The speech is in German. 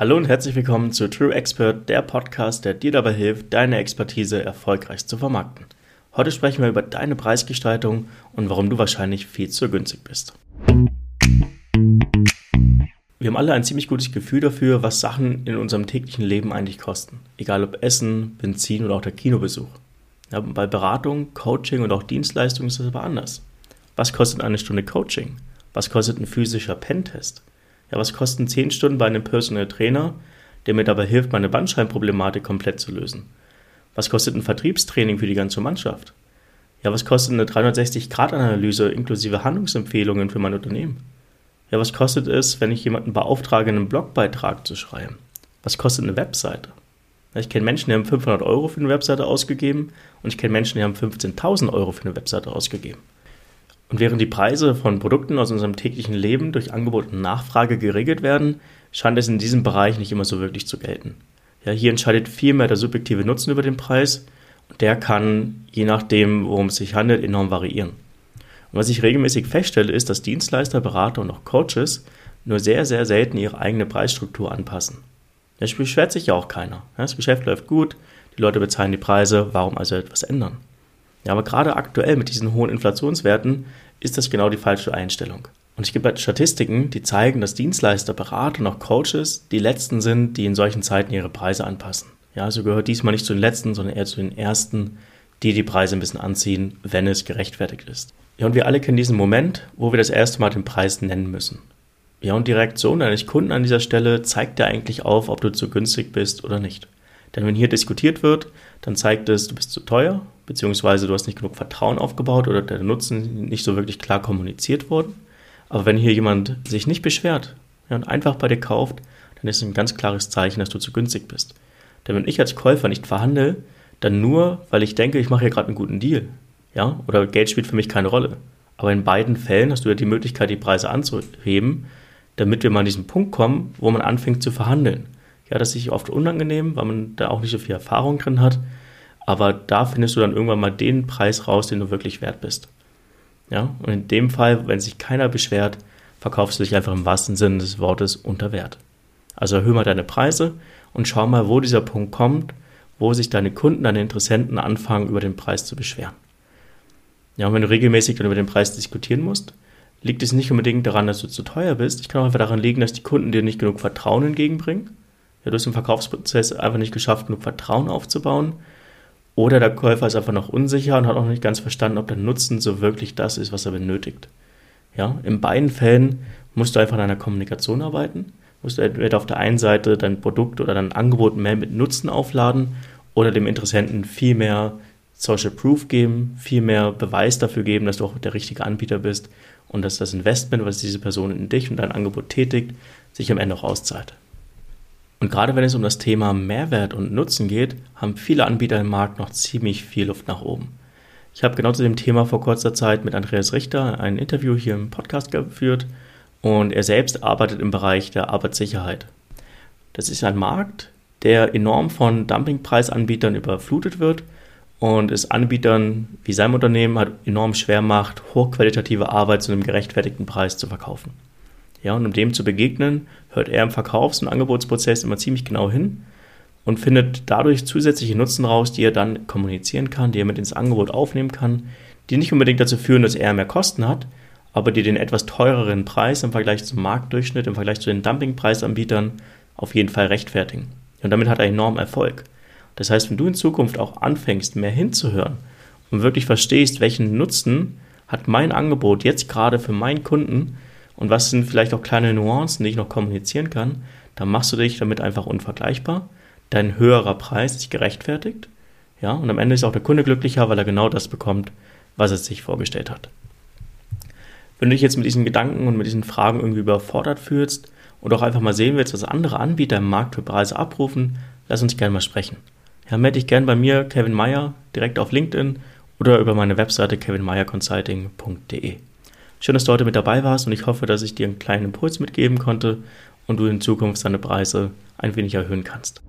Hallo und herzlich willkommen zu True Expert, der Podcast, der dir dabei hilft, deine Expertise erfolgreich zu vermarkten. Heute sprechen wir über deine Preisgestaltung und warum du wahrscheinlich viel zu günstig bist. Wir haben alle ein ziemlich gutes Gefühl dafür, was Sachen in unserem täglichen Leben eigentlich kosten. Egal ob Essen, Benzin oder auch der Kinobesuch. Ja, bei Beratung, Coaching und auch Dienstleistungen ist das aber anders. Was kostet eine Stunde Coaching? Was kostet ein physischer Pentest? Ja, was kosten 10 Stunden bei einem Personal Trainer, der mir dabei hilft, meine Bandscheibenproblematik komplett zu lösen? Was kostet ein Vertriebstraining für die ganze Mannschaft? Ja, was kostet eine 360-Grad-Analyse inklusive Handlungsempfehlungen für mein Unternehmen? Ja, was kostet es, wenn ich jemanden beauftrage, einen Blogbeitrag zu schreiben? Was kostet eine Webseite? Ich kenne Menschen, die haben 500 Euro für eine Webseite ausgegeben und ich kenne Menschen, die haben 15.000 Euro für eine Webseite ausgegeben. Und während die Preise von Produkten aus unserem täglichen Leben durch Angebot und Nachfrage geregelt werden, scheint es in diesem Bereich nicht immer so wirklich zu gelten. Ja, hier entscheidet vielmehr der subjektive Nutzen über den Preis und der kann, je nachdem, worum es sich handelt, enorm variieren. Und was ich regelmäßig feststelle, ist, dass Dienstleister, Berater und auch Coaches nur sehr, sehr selten ihre eigene Preisstruktur anpassen. Es beschwert sich ja auch keiner. Das Geschäft läuft gut, die Leute bezahlen die Preise, warum also etwas ändern? Ja, aber gerade aktuell mit diesen hohen Inflationswerten ist das genau die falsche Einstellung. Und es gibt halt Statistiken, die zeigen, dass Dienstleister, Berater und auch Coaches die letzten sind, die in solchen Zeiten ihre Preise anpassen. Ja, also gehört diesmal nicht zu den letzten, sondern eher zu den ersten, die die Preise ein bisschen anziehen, wenn es gerechtfertigt ist. Ja, und wir alle kennen diesen Moment, wo wir das erste Mal den Preis nennen müssen. Ja, und die Reaktion deines Kunden an dieser Stelle zeigt dir eigentlich auf, ob du zu günstig bist oder nicht. Denn wenn hier diskutiert wird, dann zeigt es, du bist zu teuer, beziehungsweise du hast nicht genug Vertrauen aufgebaut oder der Nutzen nicht so wirklich klar kommuniziert worden. Aber wenn hier jemand sich nicht beschwert ja, und einfach bei dir kauft, dann ist es ein ganz klares Zeichen, dass du zu günstig bist. Denn wenn ich als Käufer nicht verhandle, dann nur, weil ich denke, ich mache hier gerade einen guten Deal. Ja, oder Geld spielt für mich keine Rolle. Aber in beiden Fällen hast du ja die Möglichkeit, die Preise anzuheben, damit wir mal an diesen Punkt kommen, wo man anfängt zu verhandeln. Ja, das ist oft unangenehm, weil man da auch nicht so viel Erfahrung drin hat. Aber da findest du dann irgendwann mal den Preis raus, den du wirklich wert bist. Ja, und in dem Fall, wenn sich keiner beschwert, verkaufst du dich einfach im wahrsten Sinne des Wortes unter Wert. Also erhöhe mal deine Preise und schau mal, wo dieser Punkt kommt, wo sich deine Kunden, deine Interessenten anfangen, über den Preis zu beschweren. Ja, und wenn du regelmäßig dann über den Preis diskutieren musst, liegt es nicht unbedingt daran, dass du zu teuer bist. Ich kann auch einfach daran liegen, dass die Kunden dir nicht genug Vertrauen entgegenbringen ja, du hast im Verkaufsprozess einfach nicht geschafft, genug Vertrauen aufzubauen. Oder der Käufer ist einfach noch unsicher und hat noch nicht ganz verstanden, ob der Nutzen so wirklich das ist, was er benötigt. Ja, in beiden Fällen musst du einfach an deiner Kommunikation arbeiten. Musst du entweder auf der einen Seite dein Produkt oder dein Angebot mehr mit Nutzen aufladen oder dem Interessenten viel mehr Social Proof geben, viel mehr Beweis dafür geben, dass du auch der richtige Anbieter bist und dass das Investment, was diese Person in dich und dein Angebot tätigt, sich am Ende auch auszahlt. Und gerade wenn es um das Thema Mehrwert und Nutzen geht, haben viele Anbieter im Markt noch ziemlich viel Luft nach oben. Ich habe genau zu dem Thema vor kurzer Zeit mit Andreas Richter ein Interview hier im Podcast geführt und er selbst arbeitet im Bereich der Arbeitssicherheit. Das ist ein Markt, der enorm von Dumpingpreisanbietern überflutet wird und es Anbietern wie seinem Unternehmen halt enorm schwer macht, hochqualitative Arbeit zu einem gerechtfertigten Preis zu verkaufen. Ja, und um dem zu begegnen, hört er im Verkaufs- und Angebotsprozess immer ziemlich genau hin und findet dadurch zusätzliche Nutzen raus, die er dann kommunizieren kann, die er mit ins Angebot aufnehmen kann, die nicht unbedingt dazu führen, dass er mehr Kosten hat, aber die den etwas teureren Preis im Vergleich zum Marktdurchschnitt, im Vergleich zu den Dumpingpreisanbietern auf jeden Fall rechtfertigen. Und damit hat er enormen Erfolg. Das heißt, wenn du in Zukunft auch anfängst, mehr hinzuhören und wirklich verstehst, welchen Nutzen hat mein Angebot jetzt gerade für meinen Kunden, und was sind vielleicht auch kleine Nuancen, die ich noch kommunizieren kann, dann machst du dich damit einfach unvergleichbar. Dein höherer Preis ist gerechtfertigt. Ja, und am Ende ist auch der Kunde glücklicher, weil er genau das bekommt, was er sich vorgestellt hat. Wenn du dich jetzt mit diesen Gedanken und mit diesen Fragen irgendwie überfordert fühlst und auch einfach mal sehen willst, was andere Anbieter im Markt für Preise abrufen, lass uns gerne mal sprechen. Ja, melde dich gerne bei mir, Kevin Meyer, direkt auf LinkedIn oder über meine Webseite kevinmeyerconsulting.de. Schön, dass du heute mit dabei warst und ich hoffe, dass ich dir einen kleinen Impuls mitgeben konnte und du in Zukunft deine Preise ein wenig erhöhen kannst.